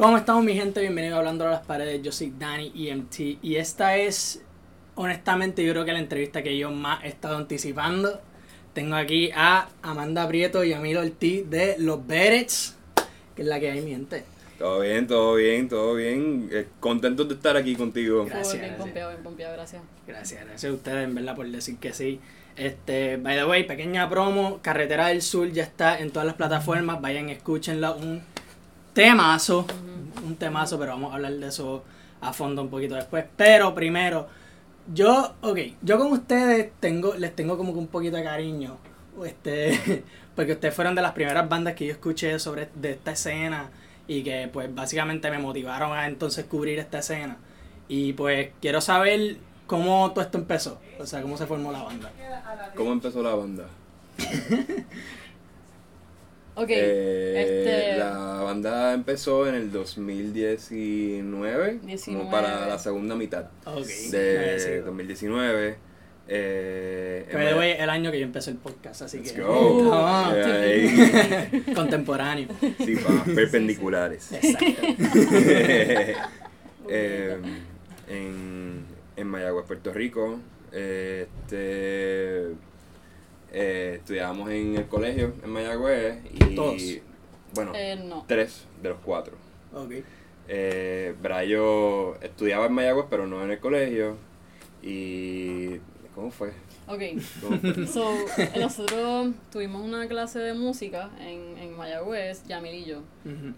¿Cómo estamos mi gente? Bienvenido a Hablando a las Paredes. Yo soy Dani EMT y esta es, honestamente, yo creo que la entrevista que yo más he estado anticipando. Tengo aquí a Amanda Prieto y a Milo Ortiz de Los Berets, que es la que hay mi gente. Todo bien, todo bien, todo bien. Eh, contento de estar aquí contigo. Gracias, Bien gracias. pompeado, bien pompeado, gracias. Gracias, gracias a ustedes, en verdad, por decir que sí. Este, by the way, pequeña promo, Carretera del Sur ya está en todas las plataformas, vayan, escúchenla, un temazo, un temazo, pero vamos a hablar de eso a fondo un poquito después. Pero primero, yo, ok, yo con ustedes tengo, les tengo como que un poquito de cariño, este, porque ustedes fueron de las primeras bandas que yo escuché sobre de esta escena y que pues básicamente me motivaron a entonces cubrir esta escena. Y pues quiero saber cómo todo esto empezó, o sea, cómo se formó la banda. ¿Cómo empezó la banda? Ok, Eh, este. La banda empezó en el 2019, 19. como para la segunda mitad Ok. de Sí. 2019. Eh, the way, el año que yo empecé el podcast, así Let's que go. Ah, Eh, ahí. contemporáneo. Sí, pa, perpendiculares. Exacto. Eh, en, en Mayagüez, Puerto Rico. eh, Este, eh, estudiábamos en el colegio en Mayagüez y Todos. bueno, Eh, no. tres de los cuatro. Ok. Eh, Brayo estudiaba en Mayagüez pero no en el colegio y ¿cómo fue? Ok, ¿Cómo fue? so, nosotros tuvimos una clase de música en, en Mayagüez, Yamil y yo.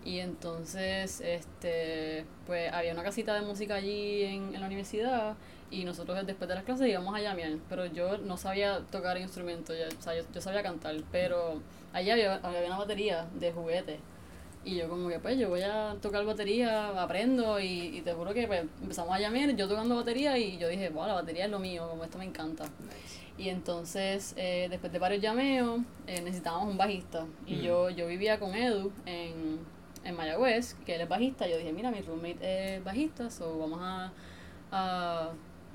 Y entonces, este, pues había una casita de música allí en, en la universidad y nosotros después de las clases íbamos a llamear, pero yo no sabía tocar instrumentos, ya, o sea, yo, yo sabía cantar, pero allá había, había una batería de juguete. Y yo como que pues yo voy a tocar batería, aprendo y, y te juro que pues empezamos a llamear, yo tocando batería y yo dije, wow, la batería es lo mío, como esto me encanta. Y entonces, eh, después de varios llameos, eh, necesitábamos un bajista. Y Ujú. yo, yo vivía con Edu en, en Mayagüez, que él es bajista. Yo dije, mira, mi roommate es bajista, so vamos a, a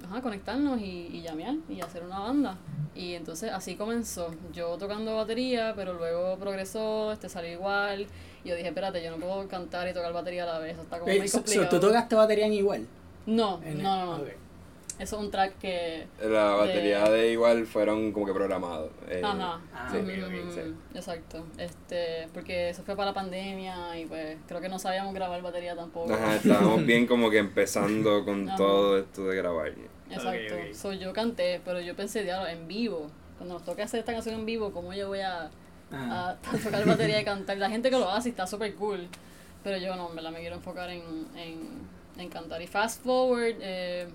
ajá, conectarnos y, y llamear y hacer una banda. Y entonces así comenzó. Yo tocando batería, pero luego progresó, este salió igual. Y yo dije, espérate, yo no puedo cantar y tocar batería a la vez, eso está como Eh, muy complicado. ¿Tú tocaste batería en igual? No, no, no. Eso es un track que... La batería de igual fueron como que programados. eh, Ajá. Ah, sí, Mm, sí. Exacto. Este, porque eso fue para la pandemia y pues creo que no sabíamos grabar batería tampoco. Ajá, estábamos bien como que empezando con Ajá. todo esto de grabar. Exacto. Ok, ok. So, yo canté, pero yo pensé, diablo, en vivo. Cuando nos toque hacer esta canción en vivo, ¿cómo yo voy a, a tocar batería y cantar? La gente que lo hace está súper cool. Pero yo no, en verdad me quiero enfocar en, en, en cantar. Y fast forward, eh,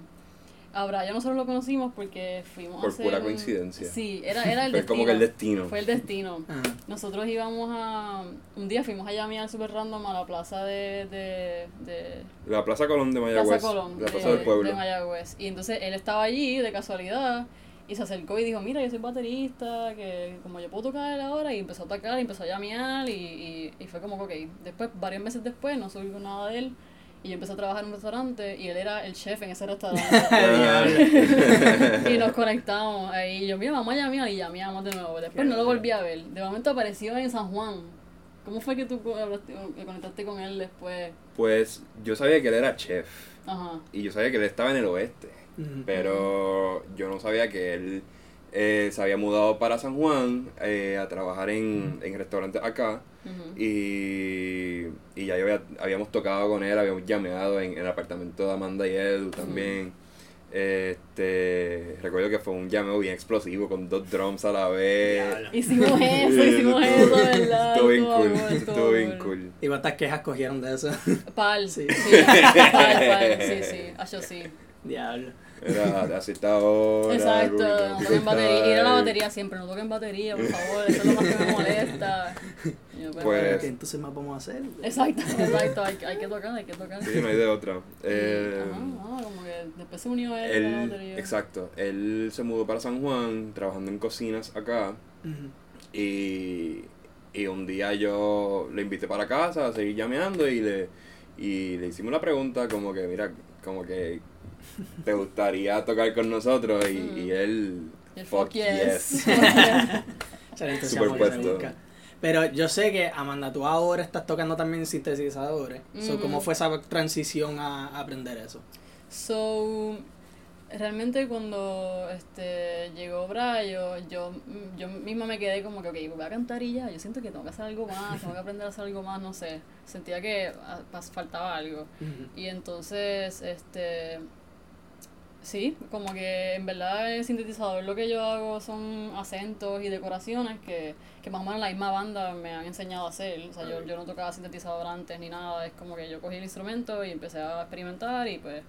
a Brian nosotros lo conocimos porque fuimos a Por hacer pura un- coincidencia. Sí, era, era el Fue destino. como que el destino. Fue el destino. Ajá. Nosotros íbamos a. Un día fuimos a llamear super random a la plaza de. de, de La Plaza Colón de Mayagüez. Plaza Colón. La de, Plaza del Pueblo. de Mayagüez. Y entonces él estaba allí de casualidad y se acercó y dijo: Mira, yo soy baterista, que como yo puedo tocar ahora. Y empezó a tocar y empezó a llamear. Y, y, y fue como que, ok. Después, varios meses después, no supe nada de él. Y yo empecé a trabajar en un restaurante y él era el chef en ese restaurante. y nos conectamos ahí. Y yo, mira, vamos a llamear y llameamos de nuevo. Después no lo volví a ver. De momento apareció en San Juan. ¿Cómo fue que tú conectaste con él después? Pues yo sabía que él era chef. Ajá. Y yo sabía que él estaba en el oeste. Ujú. Pero yo no sabía que él eh, se había mudado para San Juan eh, a trabajar en, en restaurantes acá. Ujú. Y, y ya yo había- habíamos tocado con él, habíamos llameado en, en el apartamento de Amanda y Edu también. Este, recuerdo que fue un llameo bien explosivo con dos drums a la vez. Hicimos eso, hicimos eso, ¿verdad? Estuvo bien cool, estuvo bien cool. ¿Y cuántas quejas cogieron de eso? Pal, Sí. sí. Pal, pal, sí, sí. Yo sí. Diablo. Era cierta hora. Exacto, no toquen batería. Ir a la batería siempre, no toquen batería, por favor, eso es lo más que me molesta. Yo, pues, Pues- ¿Qué entonces más vamos a hacer? Exacto, exacto, hay, que- hay que tocar, hay que tocar. Sí, no hay de otra. Eh, Ajá, ah, como que después se unió él, a la batería. exacto, él se mudó para San Juan, trabajando en cocinas acá. Y, y un día yo le invité para casa a seguir llameando y le, y le hicimos la pregunta como que, mira, como que te gustaría tocar con nosotros y, y él, el fuck fuck yes. Superpuesto. Pero yo sé que, Amanda, tú ahora estás tocando también sintetizadores. So, ¿Cómo Ujú. fue esa transición a, aprender eso? So, realmente cuando este llegó Brayo, yo, yo misma me quedé como que, ok, voy a cantar y ya, yo siento que tengo que hacer algo más, tengo que aprender a hacer algo más, no sé, sentía que ah, faltaba algo. Y entonces, este, sí, como que en verdad el sintetizador lo que yo hago son acentos y decoraciones que, que más o menos la misma banda me han enseñado a hacer. O sea, yo, yo no tocaba sintetizador antes ni nada, es como que yo cogí el instrumento y empecé a experimentar y pues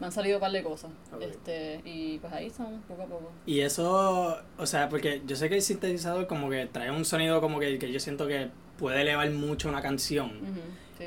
me han salido un par de cosas. Este, y pues ahí estamos, poco a poco. Y eso, o sea, porque yo sé que el sintetizador como que trae un sonido como que, que yo siento que puede elevar mucho una canción.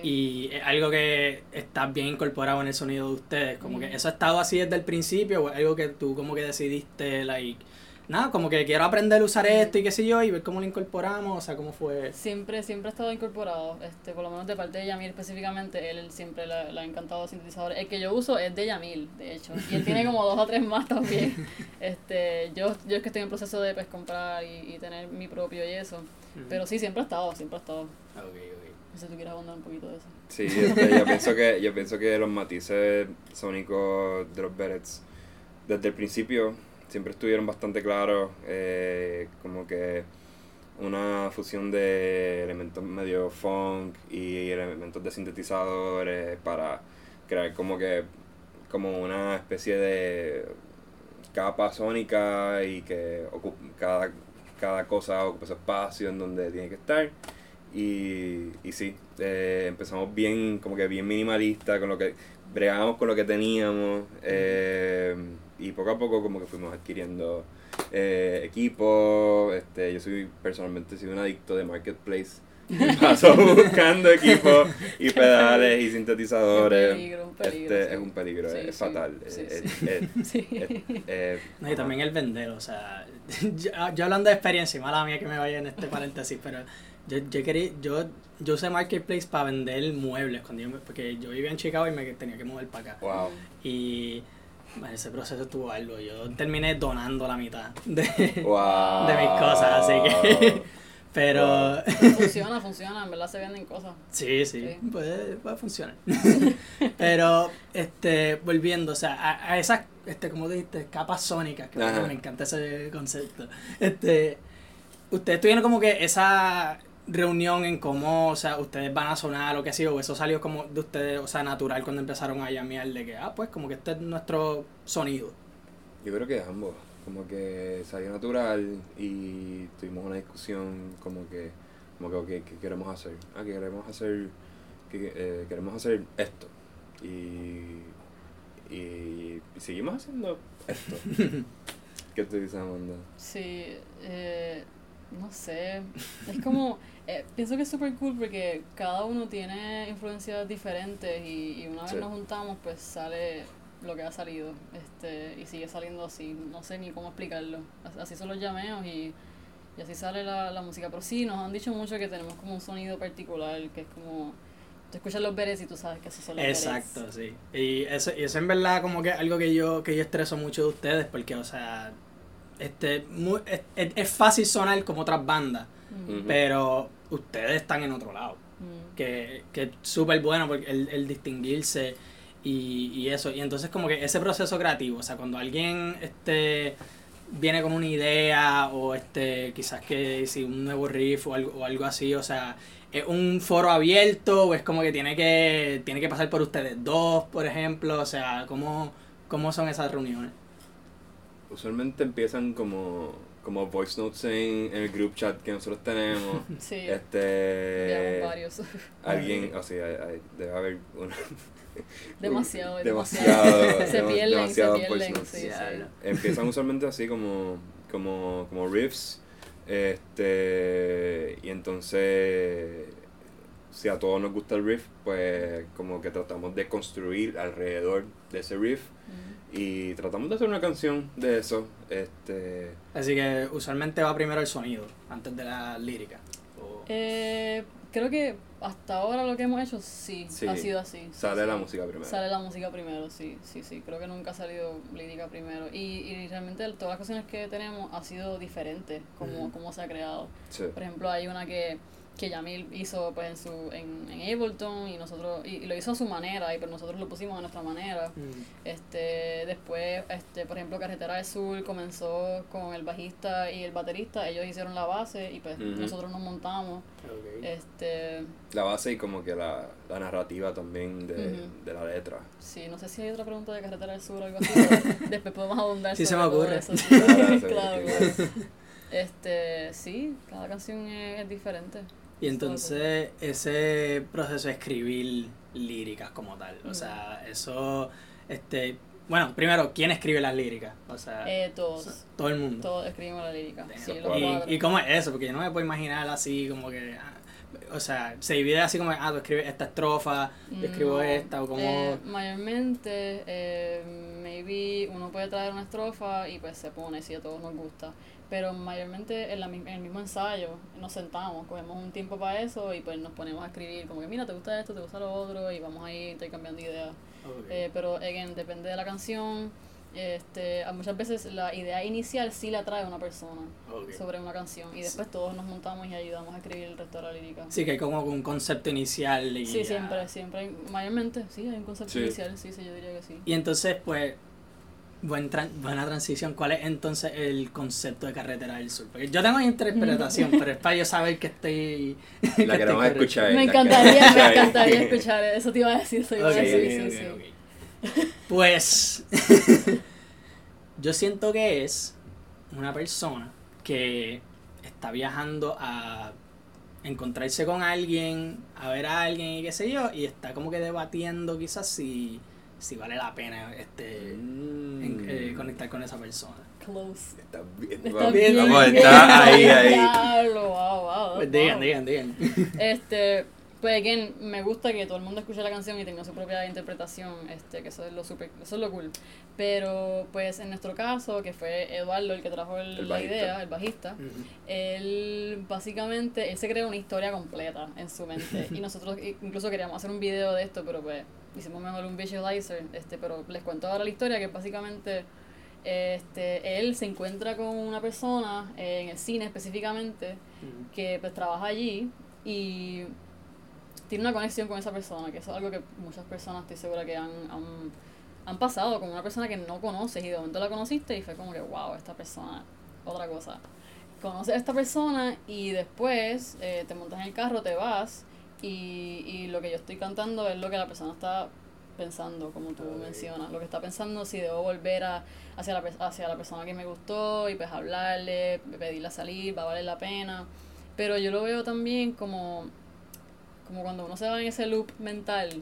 Sí. Y es algo que está bien incorporado en el sonido de ustedes. Como que eso ha estado así desde el principio, o es algo que tú como que decidiste, like, nada, como que quiero aprender a usar esto y qué sé yo, y ver cómo lo incorporamos, o sea, cómo fue. Siempre, siempre ha estado incorporado, este, por lo menos de parte de Yamil específicamente, él, siempre le, le ha encantado los sintetizadores. El que yo uso es de Yamil, de hecho, y él tiene como dos o tres más también. Este, yo, yo es que estoy en proceso de pues, comprar y, y tener mi propio y eso, pero sí, siempre ha estado, siempre ha estado. Ok, ok. No sé si tú quieres abundar un poquito de eso. Sí, este, yo pienso que yo pienso que los matices sónicos de los Berets desde el principio siempre estuvieron bastante claros, eh, como que una fusión de elementos medio funk y elementos de sintetizadores para crear como que como una especie de capa sónica y que cada, cada cosa ocupa su espacio en donde tiene que estar. Y, y sí, eh, empezamos bien, como que bien minimalista, con lo que bregamos con lo que teníamos. eh, y poco a poco como que fuimos adquiriendo eh, equipo. Este, yo soy personalmente soy un adicto de marketplace. Paso buscando equipos y pedales y sintetizadores. Un peligro, un peligro, este sí. es un peligro, Sí, es sí, fatal. sí, sí. Sí. No, y también el vender, o sea, yo, yo hablando de experiencia, y mala mía que me vaya en este paréntesis, pero yo, yo quería, yo, yo usé Marketplace para vender muebles, cuando yo me- porque yo vivía en Chicago y me tenía que mover para acá. wow. Y ese proceso estuvo algo, yo terminé donando la mitad de, Wow. de mis cosas, así que, pero funciona, funciona, en verdad se venden cosas. sí, sí, Sí. puede, puede funcionar. pero, este, volviendo, o sea, a, a esas, este, como dijiste, capas sónicas, que Ajá. me encanta ese concepto, este, ustedes tuvieron como que esa reunión en cómo, o sea, ustedes van a sonar o qué sé yo, o eso salió como de ustedes, o sea, natural cuando empezaron a llamear de que, ah, pues como que este es nuestro sonido. Yo creo que ambos, como que salió natural y tuvimos una discusión como que, como que, ok, ¿qué queremos hacer? Ah, que queremos hacer, que, eh, queremos hacer esto. Y, y, seguimos haciendo esto. ¿Qué te Amanda? Sí, eh, no sé. Es como, eh, pienso que es súper cool porque cada uno tiene influencias diferentes y, y una vez Sí. nos juntamos, pues sale lo que ha salido. Este, y sigue saliendo así. No sé ni cómo explicarlo. As- Así son los llameos y, y así sale la, la música. Pero sí, nos han dicho mucho que tenemos como un sonido particular que es como. Tú escuchas los Beres y tú sabes que esos son los. Exacto, sí. Y eso, y eso en verdad como que algo que yo, que yo estreso mucho de ustedes, porque, o sea, este, mu- es, es- fácil sonar como otras bandas, pero ustedes están en otro lado. mm. que, que es súper bueno porque el, el distinguirse y, y eso. Y entonces como que ese proceso creativo, o sea, cuando alguien este viene con una idea o este quizás que si un nuevo riff o algo, o algo así, o sea, es un foro abierto o es como que tiene que tiene que pasar por ustedes dos, por ejemplo, o sea, ¿cómo, cómo son esas reuniones? Usualmente empiezan como, como voice notes en, en el group chat que nosotros tenemos. Sí, Este. enviamos varios. Alguien, o sea, hay- hay- debe haber una. Demasiado, demasiado. demasiado. se pierden, se demasiado pierden. Sí, sí. Empiezan usualmente así como, como, como riffs. Este. Y entonces. Si a todos nos gusta el riff, pues como que tratamos de construir alrededor de ese riff. Y tratamos de hacer una canción de eso. Este. Así que usualmente va primero el sonido antes de la lírica. O- Eh, creo que hasta ahora lo que hemos hecho sí, Sí. ha sido así. sí, Sale sí. la música primero. Sale la música primero, sí, sí, sí. Creo que nunca ha salido lírica primero. Y, y realmente todas las canciones que tenemos ha sido diferente como, Ujú. como se ha creado. Sí. Por ejemplo, hay una que, que Yamil hizo pues en su en, en Ableton y nosotros y, y lo hizo a su manera y pues nosotros lo pusimos a nuestra manera. Mm. Este, después, este, por ejemplo, Carretera del Sur comenzó con el bajista y el baterista, ellos hicieron la base y pues nosotros nos montamos. Este, La base y como que la, la narrativa también de, de la letra. sí, no sé si hay otra pregunta de Carretera del Sur o algo así, pero después podemos abundar Sí, se me ocurre. eso, sí. Sí, claro, sí. claro. Este, sí, cada canción es, es diferente. Y entonces ese proceso de escribir líricas como tal, o Ujú. sea, eso, este, bueno, primero, ¿quién escribe las líricas? O sea, Eh, todos, todo el mundo. todos escribimos la lírica. Damn. Sí. ¿Y, ¿Y cómo es eso? Porque yo no me puedo imaginar así como que, ah, o sea, se divide así como, ah, tú escribes esta estrofa, yo escribo esta, o como... eh, mayormente, eh, maybe uno puede traer una estrofa y pues se pone si a todos nos gusta. Pero mayormente en, la, mi- en el mismo ensayo nos sentamos, cogemos un tiempo para eso y pues nos ponemos a escribir como que mira, te gusta esto, te gusta lo otro y vamos ahí intercambiando ideas. Ok. Eh, pero again, depende de la canción. Este, a muchas veces la idea inicial sí la trae una persona sobre una canción y después todos nos montamos y ayudamos a escribir el resto de la lírica. Sí, que hay como un concepto inicial y Sí, ya. siempre, siempre. hay- Mayormente, sí, hay un concepto Sí. inicial, sí, sí, yo diría que sí. Y entonces, pues, buen tran- buena transición. ¿Cuál es entonces el concepto de Carretera del Sur? Porque yo tengo una interpretación, pero es para yo saber que estoy... que La queremos correcto. escuchar. Me encantaría, me encantaría escuchar eso, te iba a decir, eso iba Ok, a decir, ok, sí, ok, sí. ok. Pues, yo siento que es una persona que está viajando a encontrarse con alguien, a ver a alguien y qué sé yo, y está como que debatiendo quizás si, si vale la pena este en- eh, Mm. conectar con esa persona. Close. Está bien. Está Vamos, bien, vamos, está ahí, ahí. Diablo, wow, wow, Pues wow. digan, digan, digan. Este, pues again, me gusta que todo el mundo escuche la canción y tenga su propia interpretación, este, que eso es lo super, eso es lo cool. Pero pues en nuestro caso, que fue Eduardo el que trajo el- El la idea, el bajista, Ujú. él básicamente, él se creó una historia completa en su mente y nosotros incluso queríamos hacer un video de esto, pero pues hicimos mejor un visualizer, este, pero les cuento ahora la historia que básicamente este, él se encuentra con una persona eh, en el cine específicamente que pues trabaja allí y tiene una conexión con esa persona, que eso es algo que muchas personas estoy segura que han, han, han pasado con una persona que no conoces y de momento la conociste y fue como que, wow, esta persona, otra cosa. Conoces a esta persona y después eh, te montas en el carro, te vas y, y lo que yo estoy cantando es lo que la persona está pensando, como tú mencionas, lo que está pensando si debo volver a, hacia, la, hacia la persona que me gustó y pues hablarle, pedirle a salir, va a valer la pena. Pero yo lo veo también como, como cuando uno se va en ese loop mental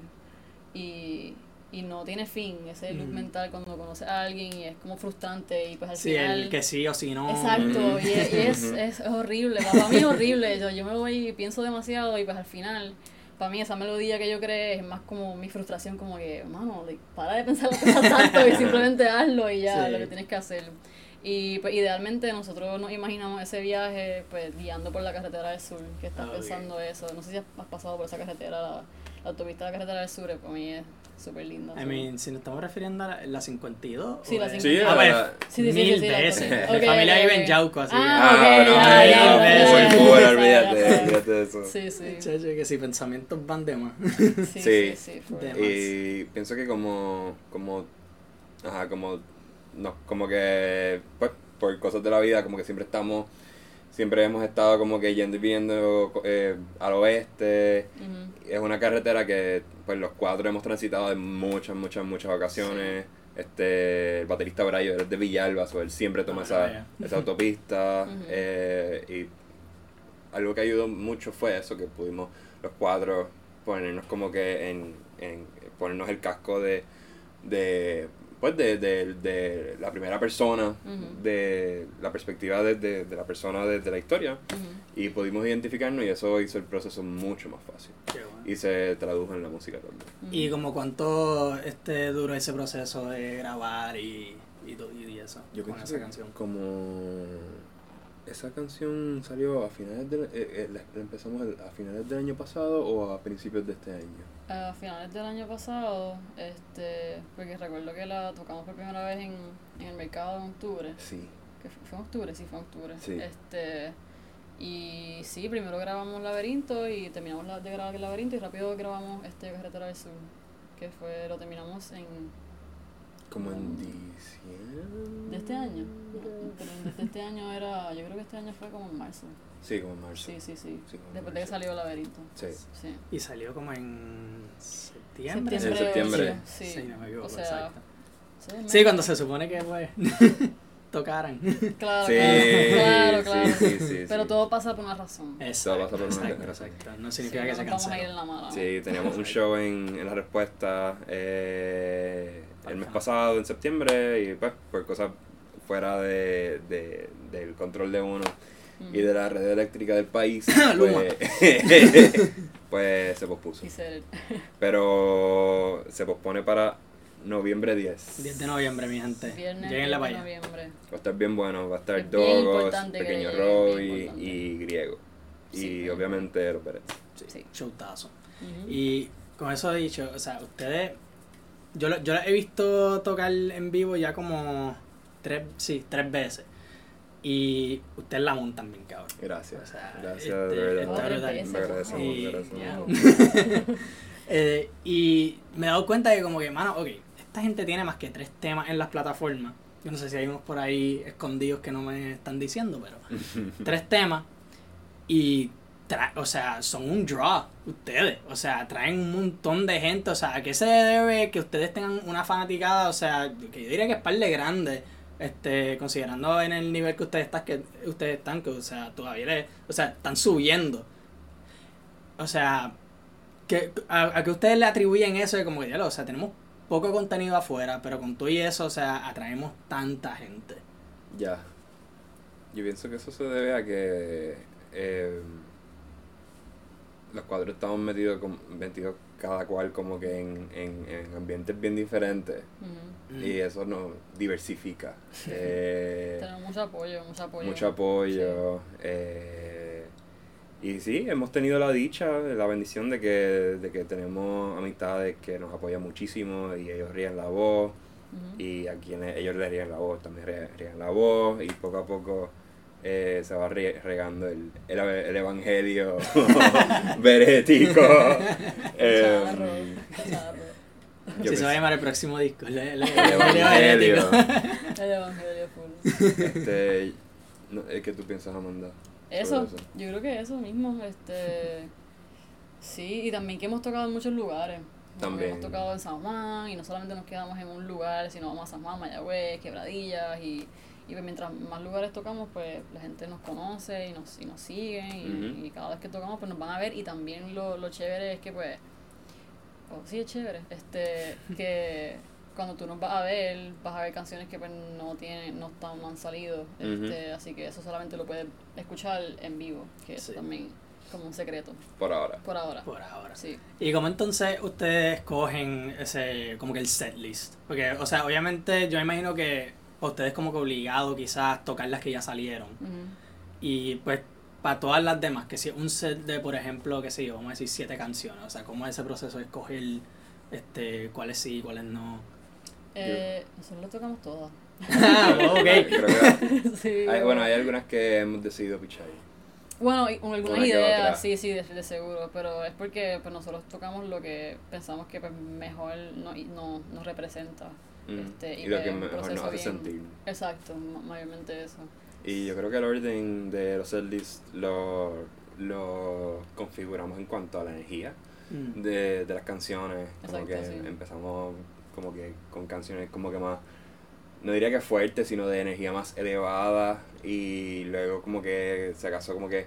y, y no tiene fin, ese loop Ujú. mental cuando conoce a alguien y es como frustrante y pues al Sí, final... el que sí o si no. Exacto, y, es, y es, es horrible, para mí es horrible, yo, yo me voy y pienso demasiado y pues al final, para mí esa melodía que yo creé es más como mi frustración, como que, mano, like, para de pensar las cosas tanto y simplemente hazlo y ya, Sí. lo que tienes que hacer. Y pues idealmente nosotros nos imaginamos ese viaje pues guiando por la carretera del sur, que estás Ah, pensando eso, no sé si has has pasado por esa carretera, la, la autopista de la carretera del sur, para mí es súper linda. I mean, si nos estamos refiriendo a la, la 52. Sí, la es- 52. Sí, Ah, Sí, sí, sí, mil sí, sí, la veces. Mi familia ok, vive en. Yauco, así. Ah, Ah, ok, no, ya, olvídate, olvídate de eso. Sí, sí. Chacho, que si pensamientos van de más. Sí, sí, Y pienso que como, como, ajá, como, no, como que, pues, por cosas de la vida, como que siempre estamos, siempre hemos estado como que yendo y viendo eh, al oeste. Es una carretera que, pues, los cuatro hemos transitado en muchas, muchas, muchas ocasiones. Este, el baterista Brayo es de Villalba, so él siempre toma Ah, esa, esa autopista. Eh, y algo que ayudó mucho fue eso, que pudimos los cuatro ponernos como que en, en ponernos el casco de, de pues de, de, de la primera persona, de la perspectiva de, de, de la persona desde la historia, y pudimos identificarnos y eso hizo el proceso mucho más fácil. Y se tradujo en la música también. Y como cuánto este duró ese proceso de grabar y, y, y eso Yo con esa canción. como Esa canción salió a finales del... eh, eh, empezamos el- a finales del año pasado o a principios de este año. A finales del año pasado, este, porque recuerdo que la tocamos por primera vez en, en el mercado en octubre. Sí. que fue, fue en octubre, sí, fue en octubre. Sí. Este, y sí, primero grabamos Laberinto y terminamos la- de grabar el Laberinto y rápido grabamos este Carretera del Sur, que fue, lo terminamos en, Como en diciembre. de este año. Pero desde este año era, yo creo que este año fue como en marzo. Sí, como en marzo. Sí, sí, sí. Después de que salió Laberinto. Sí. Sí. Y salió como en septiembre. En septiembre. Sí, Sí, no me equivoco, o sea, exacto. sí, cuando se supone que pues tocaran. Claro, Sí, claro, claro, sí, claro. sí, sí, Pero sí. todo pasa por una razón. Exacto, pasa por una exacto, razón. exacto. No significa que se nos vamos a ir en canceló. la mala. Sí, teníamos un show en, en la respuesta eh, el mes pasado, en septiembre, y pues por cosas fuera de, de- del control de uno y de la red eléctrica del país, pues, pues se pospuso. Pero se pospone para noviembre 10. 10 de noviembre, mi gente. Viernes 10 Lleguenla de noviembre. Va a estar bien bueno, va a estar Es Dogos, Pequeño lleguen, Roy y Griego. Y Sí. obviamente los Pérez. Sí. Showtazo. Y con eso dicho, o sea, ustedes. Yo, lo- yo la he visto tocar en vivo ya como tres, sí, tres veces. Y ustedes la montan bien, cabrón. Gracias. O sea, Gracias, este, de verdad. Le agradecemos, Y-. Eh, y me he dado cuenta de que como que, mano, ok, esta gente tiene más que tres temas en las plataformas. Yo no sé si hay unos por ahí escondidos que no me están diciendo, pero tres temas. Y, tra- o sea, son un draw ustedes. O sea, traen un montón de gente. O sea, ¿a qué se debe que ustedes tengan una fanaticada? O sea, que yo diría que es par de grande. Este, considerando en el nivel que ustedes están, que ustedes están, que, o sea, todavía le- o sea, están subiendo. O sea, que, a, a que ustedes le atribuyen eso de como que, ya, o sea, tenemos poco contenido afuera, pero con todo y eso, o sea, atraemos tanta gente. Ya. Yo pienso que eso se debe a que eh, los cuadros estamos metidos, con, metidos cada cual como que en, en, en ambientes bien diferentes. Mm. y eso nos diversifica. Eh, Tenemos mucho apoyo, mucho apoyo. mucho apoyo. eh, y sí, hemos tenido la dicha, la bendición de que, de que tenemos amistades que nos apoyan muchísimo y ellos ríen la voz. Y a quienes ellos le rían la voz, también rían la voz y poco a poco eh, se va re- regando el, el, el evangelio verético. Yo Si se va a llamar el próximo disco, el, el- el el Evangelio. El evangelio full. este, no, ¿Qué tú piensas, Amanda? Sobre Eso, yo creo que eso mismo, este sí, y también que hemos tocado en muchos lugares. También. Hemos tocado en San Juan y no solamente nos quedamos en un lugar, sino vamos a San Juan, Mayagüez, Quebradillas y, y pues mientras más lugares tocamos, pues la gente nos conoce y nos, y nos siguen y, Ujú. y cada vez que tocamos pues nos van a ver y también lo, lo chévere es que pues, oh, sí es chévere, este, que cuando tú nos vas a ver, vas a ver canciones que pues no tienen, no están, no han salido, este, así que eso solamente lo puedes escuchar en vivo, que eso Sí. también como un secreto, Por ahora. por ahora. Por ahora. Sí. ¿Y cómo entonces ustedes cogen ese, como que el set list? Porque, o sea, obviamente yo me imagino que ustedes como que obligado quizás tocar las que ya salieron. Y pues para todas las demás, que si un set de, por ejemplo, que sé yo, vamos a decir siete canciones, o sea, ¿cómo es ese proceso de escoger este, cuáles sí y cuáles no? Eh, nosotros lo tocamos todas. Ah, ok. Creo que sí. hay, bueno, hay algunas que hemos decidido pichar. Bueno, algunas Una ideas, sí, sí, de, de seguro, pero es porque pues nosotros tocamos lo que pensamos que pues, mejor no, y no, nos representa. Mm, Este, y y lo que mejor nos proceso hace bien- sentir. Exacto, ma- mayormente eso. Y yo creo que el orden de los setlists lo, lo configuramos en cuanto a la energía Mm. de, de las canciones. Como Exacto, que sí. empezamos como que con canciones como que más, no diría que fuertes, sino de energía más elevada. Y luego como que se acaso como que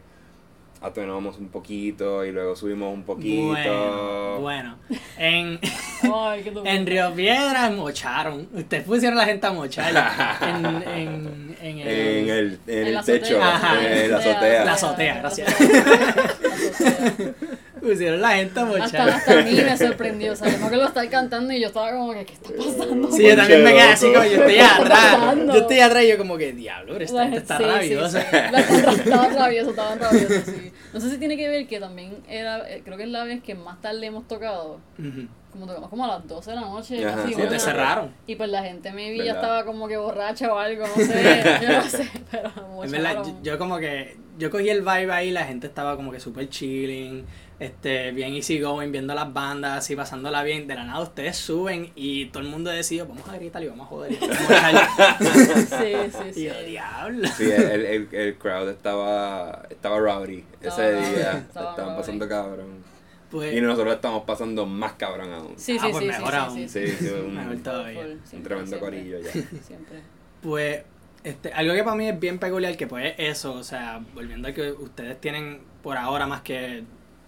atenuamos un poquito y luego subimos un poquito. Bueno, bueno. En, tu- en Río Piedras mocharon. Ustedes pusieron a la gente a mochar en, en, en el... En el, en En el la techo, azotea. Ajá. en la azotea. La azotea, gracias. Pusieron la gente a Hasta, mochar. hasta a mí me sorprendió, o sea, que lo estaba cantando y yo estaba como que, ¿qué está pasando? Sí, yo también me quedé así como yo estoy atrás. Yo estoy atrás y yo como que, diablo, pero esta gente está Sí, sí, rabiosa. sí. La- Estaba rabioso, estaba rabioso, sí. No sé si tiene que ver que también era, eh, creo que es la vez que más tarde hemos tocado. Ujú. Como tocamos como a las 12 de la noche, Ajá, casi sí, Sí, te cerraron. Y pues la gente maybe ya ¿Verdad? estaba como que borracha o algo, no sé, yo no sé, pero En verdad, yo, yo como que, yo cogí el vibe ahí, la gente estaba como que super chilling, este, bien easy going, viendo las bandas, así pasándola bien. De la nada ustedes suben y todo el mundo decidió, vamos a gritar y vamos a joder. y vamos a mochar". Sí, sí, y sí. yo, diablo. Sí, el, el, el crowd estaba, estaba rowdy ese rowdy, día. estaba Estaban rowdy. pasando cabrón. Pues, Y nosotros estamos pasando más cabrón aún. Sí, Ah, sí, pues sí, mejor sí, aún. sí, Sí, sí, un, Mejor un todavía. Full, siempre, tremendo siempre. corillo ya. Siempre. Pues, este, algo que para mí es bien peculiar, que pues es eso, o sea, volviendo a que ustedes tienen por ahora más que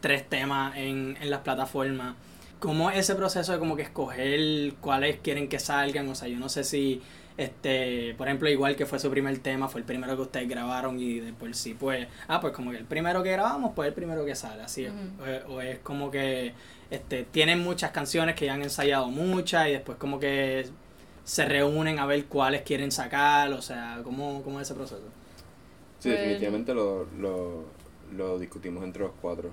tres temas en, en las plataformas, ¿cómo es ese proceso de como que escoger cuáles quieren que salgan? O sea, yo no sé si, este, por ejemplo, igual que fue su primer tema, fue el primero que ustedes grabaron y de por sí, pues, ah, pues como que el primero que grabamos, pues el primero que sale, así o, o es como que, este, tienen muchas canciones que ya han ensayado muchas y después como que se reúnen a ver cuáles quieren sacar, o sea, ¿cómo, cómo es ese proceso? Sí, Pues- definitivamente lo, lo, lo discutimos entre los cuatro.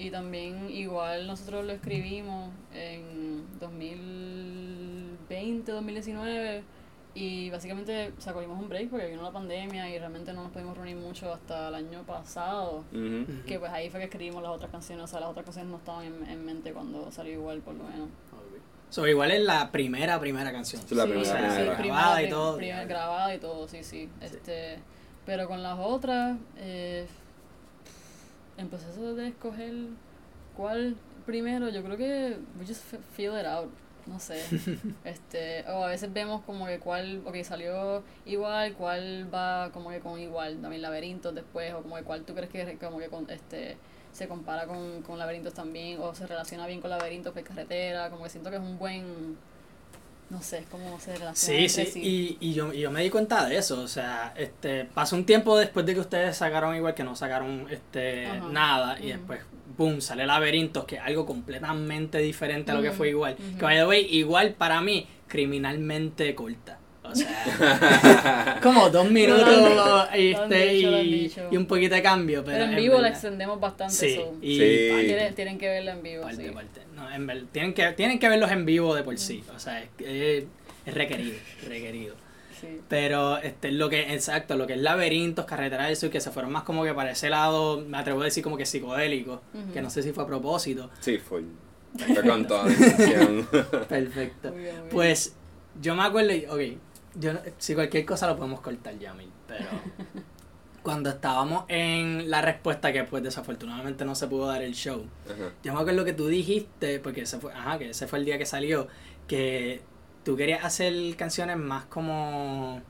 Y también igual nosotros lo escribimos en 2020, 2019 y básicamente sacamos un break porque vino la pandemia y realmente no nos pudimos reunir mucho hasta el año pasado. Ujú. Que pues ahí fue que escribimos las otras canciones, o sea, las otras canciones no estaban en, en mente cuando salió igual por lo menos. So, igual es la primera, primera canción. Sí, la Sí, primera, o sea, primera. sí, Grabada primera, y todo. primera- grabada y todo, sí, sí. Este, pero con las otras, eh, en proceso de escoger cuál primero, yo creo que we just fe- feel it out. No sé. este, o a veces vemos como que cuál, ok, salió igual, cuál va como que con igual, también laberintos después, o como que cuál tú crees que como que con, este se compara con, con laberintos también, o se relaciona bien con laberintos, pues carretera, como que siento que es un buen no sé, es como se relaciona Sí, entre sí, y, y, yo, y yo me di cuenta de eso, o sea, este, pasó un tiempo después de que ustedes sacaron igual que no sacaron este Ajá. nada, y después, boom, sale Laberintos, que es algo completamente diferente a lo que fue igual. Que by the way, igual para mí, criminalmente corta. O sea, como dos minutos este, dicho, y, un poquito de cambio, pero, Pero en en vivo la extendemos bastante. Sí, so, y Sí. tienen, tienen que verla en vivo. parte, sí. parte. No, en tienen, que, tienen que verlos en vivo de por sí, o sea, es, es, es requerido, requerido. Sí. Pero este, lo que, exacto, lo que es laberintos, carretera del sur, que se fueron más como que para ese lado, me atrevo a decir como que psicodélico, que no sé si fue a propósito. Sí, fue. Con toda. Perfecto. Muy bien, muy bien. Pues yo me acuerdo, ok, yo, si cualquier cosa lo podemos cortar ya, Mil, pero cuando estábamos en la respuesta que pues desafortunadamente no se pudo dar el show, Ajá. yo me acuerdo que tú dijiste, porque ese fue, ajá, que ese fue el día que salió, que tú querías hacer canciones más como,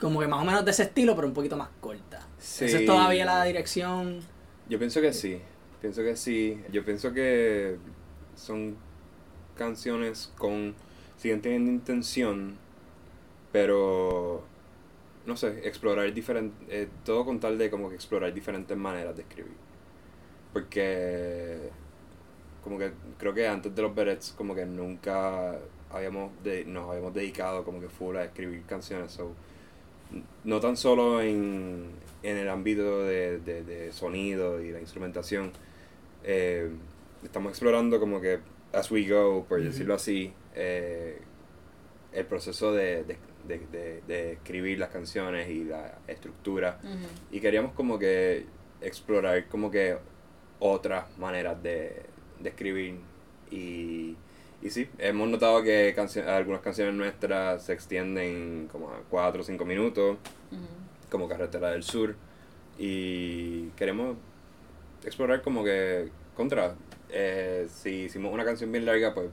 como que más o menos de ese estilo, pero un poquito más cortas. Sí. ¿Esa es todavía la dirección? Yo pienso que sí. Pienso que sí. Yo pienso que son canciones con. siguen teniendo intención, pero. no sé, explorar diferentes. todo con tal de como que explorar diferentes maneras de escribir. Porque. como que creo que antes de los Berets, como que nunca habíamos de, nos habíamos dedicado como que full a escribir canciones. So, no tan solo en, en el ámbito de, de, de sonido y la instrumentación, eh, estamos explorando como que as we go, por decirlo así, eh, el proceso de, de, de, de- de escribir las canciones y la estructura. Y queríamos como que explorar como que otras maneras de, de escribir. Y, y sí, hemos notado que cancio- algunas canciones nuestras se extienden como a 4 o 5 minutos, como Carretera del Sur. Y queremos explorar como que contra. eh, si hicimos una canción bien larga, pues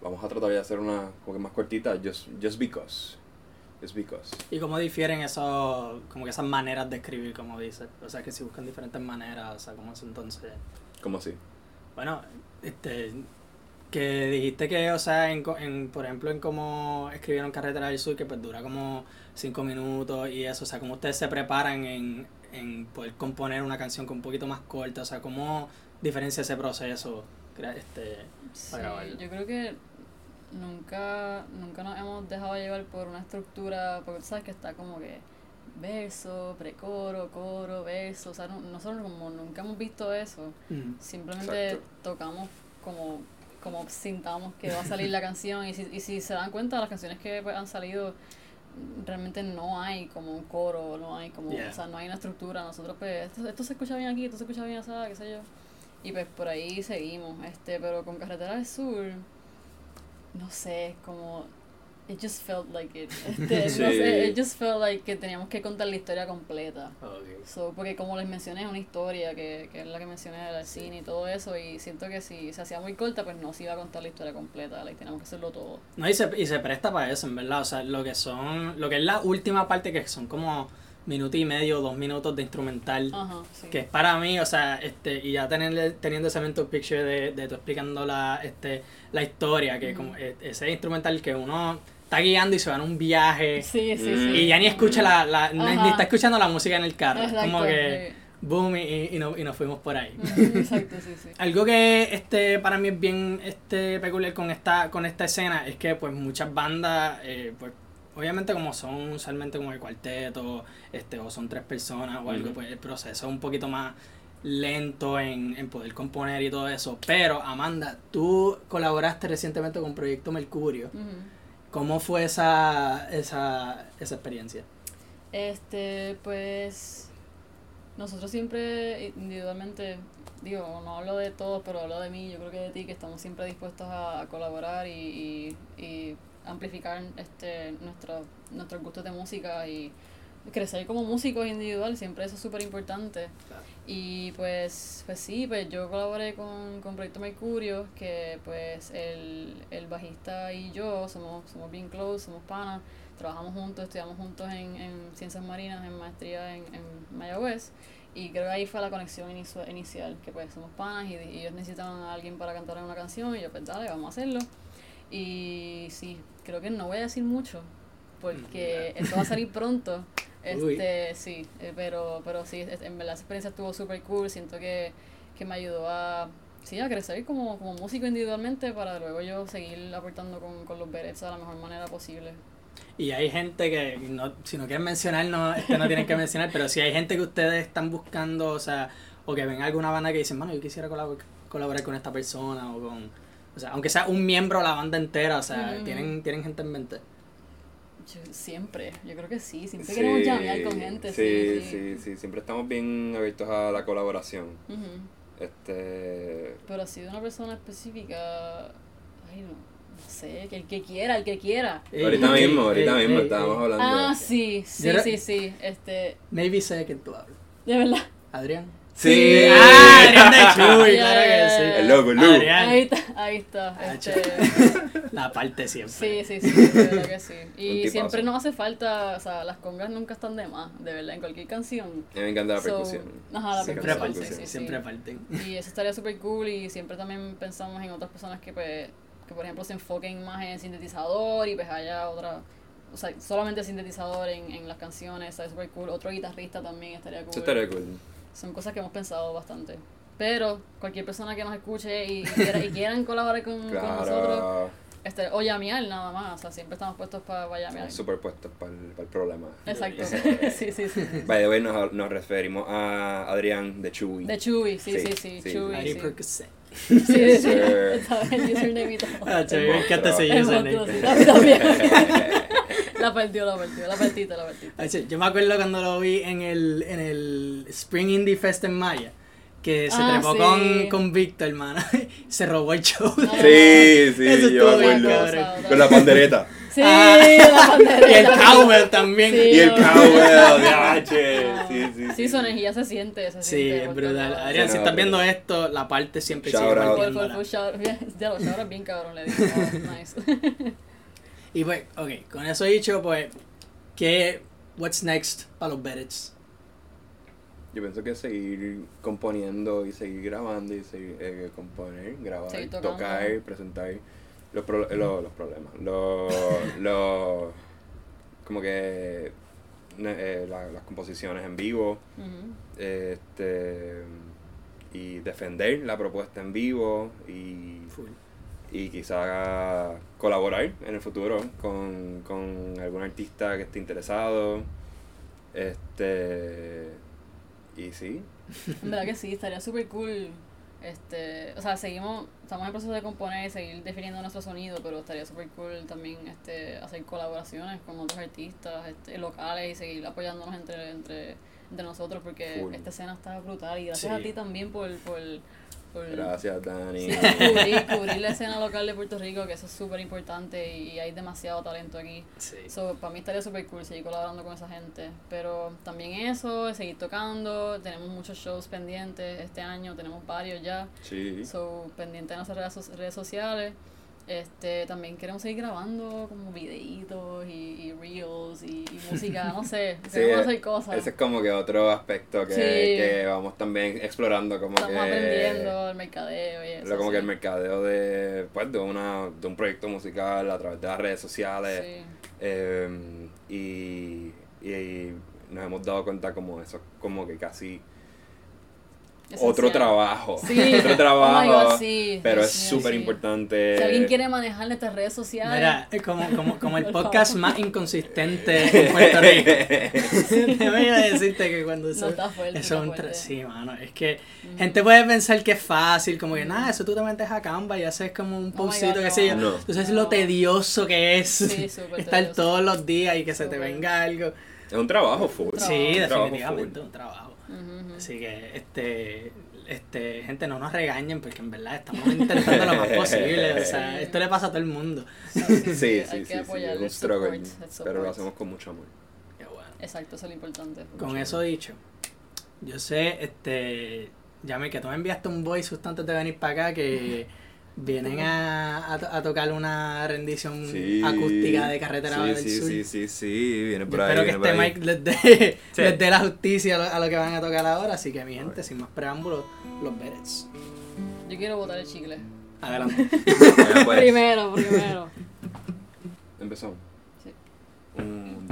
vamos a tratar de hacer una como que más cortita, just, just because. Just because. ¿Y cómo difieren esos, como que esas maneras de escribir, como dices? O sea, que si buscan diferentes maneras, o sea, ¿cómo es entonces? ¿Cómo así? Bueno, este, que dijiste que, o sea, en, co- en, por ejemplo, en cómo escribieron Carretera del Sur, que pues dura como cinco minutos y eso, o sea, cómo ustedes se preparan en, en poder componer una canción con un poquito más corta? O sea, ¿cómo diferencia ese proceso este, Sí, para yo creo que nunca, nunca nos hemos dejado llevar por una estructura, porque tú sabes que está como que verso, precoro, coro, verso, o sea, no- nosotros como nunca hemos visto eso, Mm. simplemente Exacto. tocamos como, como sintamos que va a salir la canción y si, y si se dan cuenta las canciones que pues, han salido realmente no hay como un coro, no hay como, Yeah. o sea, no hay una estructura, nosotros pues esto, esto se escucha bien aquí, esto se escucha bien así, qué sé yo. Y pues por ahí seguimos, este, pero con Carretera del Sur, no sé, como it just felt like it. Este, no Sí. sé, it just felt like que teníamos que contar la historia completa. Ok. So, porque como les mencioné, es una historia que, que es la que mencioné del cine y todo eso, y siento que si se hacía muy corta, pues no se iba a contar la historia completa, like, teníamos que hacerlo todo. No, y se, y se presta para eso, en verdad. O sea, lo que son, lo que es la última parte, que son como minuto y medio, dos minutos de instrumental. Ajá, sí. Que es para mí, o sea, este, y ya tener, teniendo ese mental picture de, de tú explicando la, este, la historia, que Ujú. como e- ese instrumental que uno está guiando y se va en un viaje Sí, sí, sí. y ya ni escucha la, la ni, está escuchando la música en el carro. Es Exacto, como que boom y, y, no- y nos fuimos por ahí. Exacto, sí, sí. Algo que este para mí es bien este peculiar con esta con esta escena es que pues muchas bandas eh, pues obviamente como son usualmente como el cuarteto este o son tres personas o algo pues el proceso es un poquito más lento en, en poder componer y todo eso pero Amanda tú colaboraste recientemente con Proyecto Mercurio. ¿cómo fue esa esa, esa experiencia? Este, pues nosotros siempre individualmente, digo, no hablo de todos, pero hablo de mí, yo creo que de ti, que estamos siempre dispuestos a, a colaborar y, y, y amplificar este nuestro, nuestros gustos de música y crecer como músicos individual, siempre eso es súper importante. Y pues, pues sí, pues yo colaboré con, con Proyecto Mercurio, que pues el, el bajista y yo somos, somos bien close, somos panas, trabajamos juntos, estudiamos juntos en, en ciencias marinas, en maestría en, en Mayagüez, y creo que ahí fue la conexión inicio- inicial, que pues somos panas y, y ellos necesitaban a alguien para cantar una canción, y yo pues dale, vamos a hacerlo. Y sí, creo que no voy a decir mucho, porque esto va a salir pronto. Uy. Este, sí, eh, pero, pero sí, en verdad esa experiencia estuvo súper cool, siento que, que me ayudó a, sí, a crecer como, como músico individualmente para luego yo seguir aportando con, con los Berets de la mejor manera posible. Y hay gente que, no, si no quieren mencionar, no, es que no tienen que mencionar, pero si hay gente que ustedes están buscando, o sea, o que ven alguna banda que dicen, mano, yo quisiera colabor- colaborar con esta persona, o con, o sea, aunque sea un miembro de la banda entera, o sea, tienen, tienen gente en mente. Yo- siempre, yo creo que sí, siempre Sí, queremos llamear con gente, sí, sí, sí. sí, sí, siempre estamos bien abiertos a la colaboración. Este, Pero así de una persona específica, ay, no, no sé, que el que quiera, el que quiera. ahorita Ey, mismo, ahorita ey, mismo estábamos hablando. Ah, sí, sí, sí, sí, este, Maybe sé que tú hablas. de verdad. Adrián. Sí. Ah, Adrián de Chuy, Yeah, claro que sí. El loco, el loco. Adrián. Ahí está, ahí está, Ah, este... La parte siempre. Sí, sí, sí, de verdad que sí. Y siempre nos hace falta, o sea, las congas nunca están de más, de verdad, en cualquier canción. A mí me encanta la So, percusión. ajá, la Siempre percusión, parten, sí, siempre parten. Y eso estaría súper cool y siempre también pensamos en otras personas que, pues, que por ejemplo se enfoquen más en sintetizador y pues haya otra, o sea, solamente sintetizador en, en las canciones, estaría súper cool. Otro guitarrista también estaría cool. Eso estaría cool. Son cosas que hemos pensado bastante. Pero cualquier persona que nos escuche y, quiera- y quieran colaborar con, con nosotros, este, o llamear nada más, o sea, siempre estamos puestos para llamear. Estamos superpuestos para el, para el problema. Exacto. sí, sí, sí. By the way, nos, nos referimos a Adrián de Chuy. De Chewy, sí, sí, Sí, sí, sí. Sí. Sí, el username y todo. Ah, me encanta ese username. también. La partió, la partió, la partita, la partita. Yo me acuerdo cuando lo vi en el, en el Spring Indie Fest en Maya, que se Ah, trepó sí. con, con Víctor, hermano. se robó el show. Ah. Sí, sí, Eso yo me bien, acuerdo. cabrón. Con la pandereta. Sí, Ah. la bandereta. Y el cowbell también. Sí, Y el cowbell, diache. Ah, Sí, sí, Sí, su energía se siente, se Sí, siente. es brutal. Adrián, si estás viendo esto, la parte siempre Shout sigue Ya lo shout bien cabrón, le digo. Oh, nice. Y pues, ok, con eso dicho, pues, ¿qué, what's next para los Berets? Yo pienso que seguir componiendo y seguir grabando y seguir eh, componer, grabar, tocar, presentar los, pro- lo- los problemas, los, los como que eh, la- las composiciones en vivo, este, y defender la propuesta en vivo y, Full. y quizá colaborar en el futuro con, con algún artista que esté interesado. Este, y sí, En verdad que sí, estaría súper cool. Este, o sea, seguimos, estamos en proceso de componer y seguir definiendo nuestro sonido, pero estaría súper cool también este, hacer colaboraciones con otros artistas este, locales y seguir apoyándonos entre, entre, entre nosotros porque esta escena está brutal y gracias Sí. a ti también por, por, por gracias Dani. sí, cubrir, cubrir la escena local de Puerto Rico, que eso es súper importante y hay demasiado talento aquí. Sí. So, para mí estaría súper cool seguir colaborando con esa gente. Pero también eso, seguir tocando. Tenemos muchos shows pendientes este año, tenemos varios ya. Sí. So, pendiente de nuestras redes, redes sociales. Este, también queremos seguir grabando como videitos y, y reels y, y música, no sé. Queremos eh, hacer cosas. Ese es como que otro aspecto que, Sí. que vamos también explorando como Estamos que aprendiendo el mercadeo y eso. lo- como que el mercadeo de pues de una de un proyecto musical a través de las redes sociales eh, y, y nos hemos dado cuenta como eso como que casi otro trabajo Sí. otro Oh trabajo God, sí. pero es súper sí. importante Si alguien quiere manejar nuestras redes sociales, Mira, es como, como, como el podcast favor. más inconsistente en Puerto Rico. Déjame decirte que cuando no eso, está fuerte. eso es está fuerte. Sí, mano, es que gente puede pensar que es fácil, como que nada, eso tú te metes a Canva y haces como un Oh God, qué sé yo. no. Entonces No. lo tedioso que es estar tedioso. todos los días y que se te venga algo. Es un trabajo full. Sí, Un trabajo definitivamente full. un trabajo. Así que, este, este, gente, no nos regañen porque en verdad estamos intentando lo más posible. O sea, Sí. esto le pasa a todo el mundo. Sí, sí hay sí que sí, sí, un struggle pero lo hacemos con mucho amor Qué bueno. Exacto, eso es lo importante. Con eso dicho, yo sé, este, Yami, que tú me enviaste un voice justo antes de venir para acá que vienen a, a, a tocar una rendición Sí. acústica de Carretera sí, del sí, Sur. Sí, sí, sí, viene Yo por ahí. espero que este mic les dé, Sí. les dé la justicia a lo, a lo que van a tocar ahora, así que mi gente, sin más preámbulos, los Berets. Yo quiero botar el chicle. Adelante. Pues, Primero, primero. Empezamos. Sí. Un,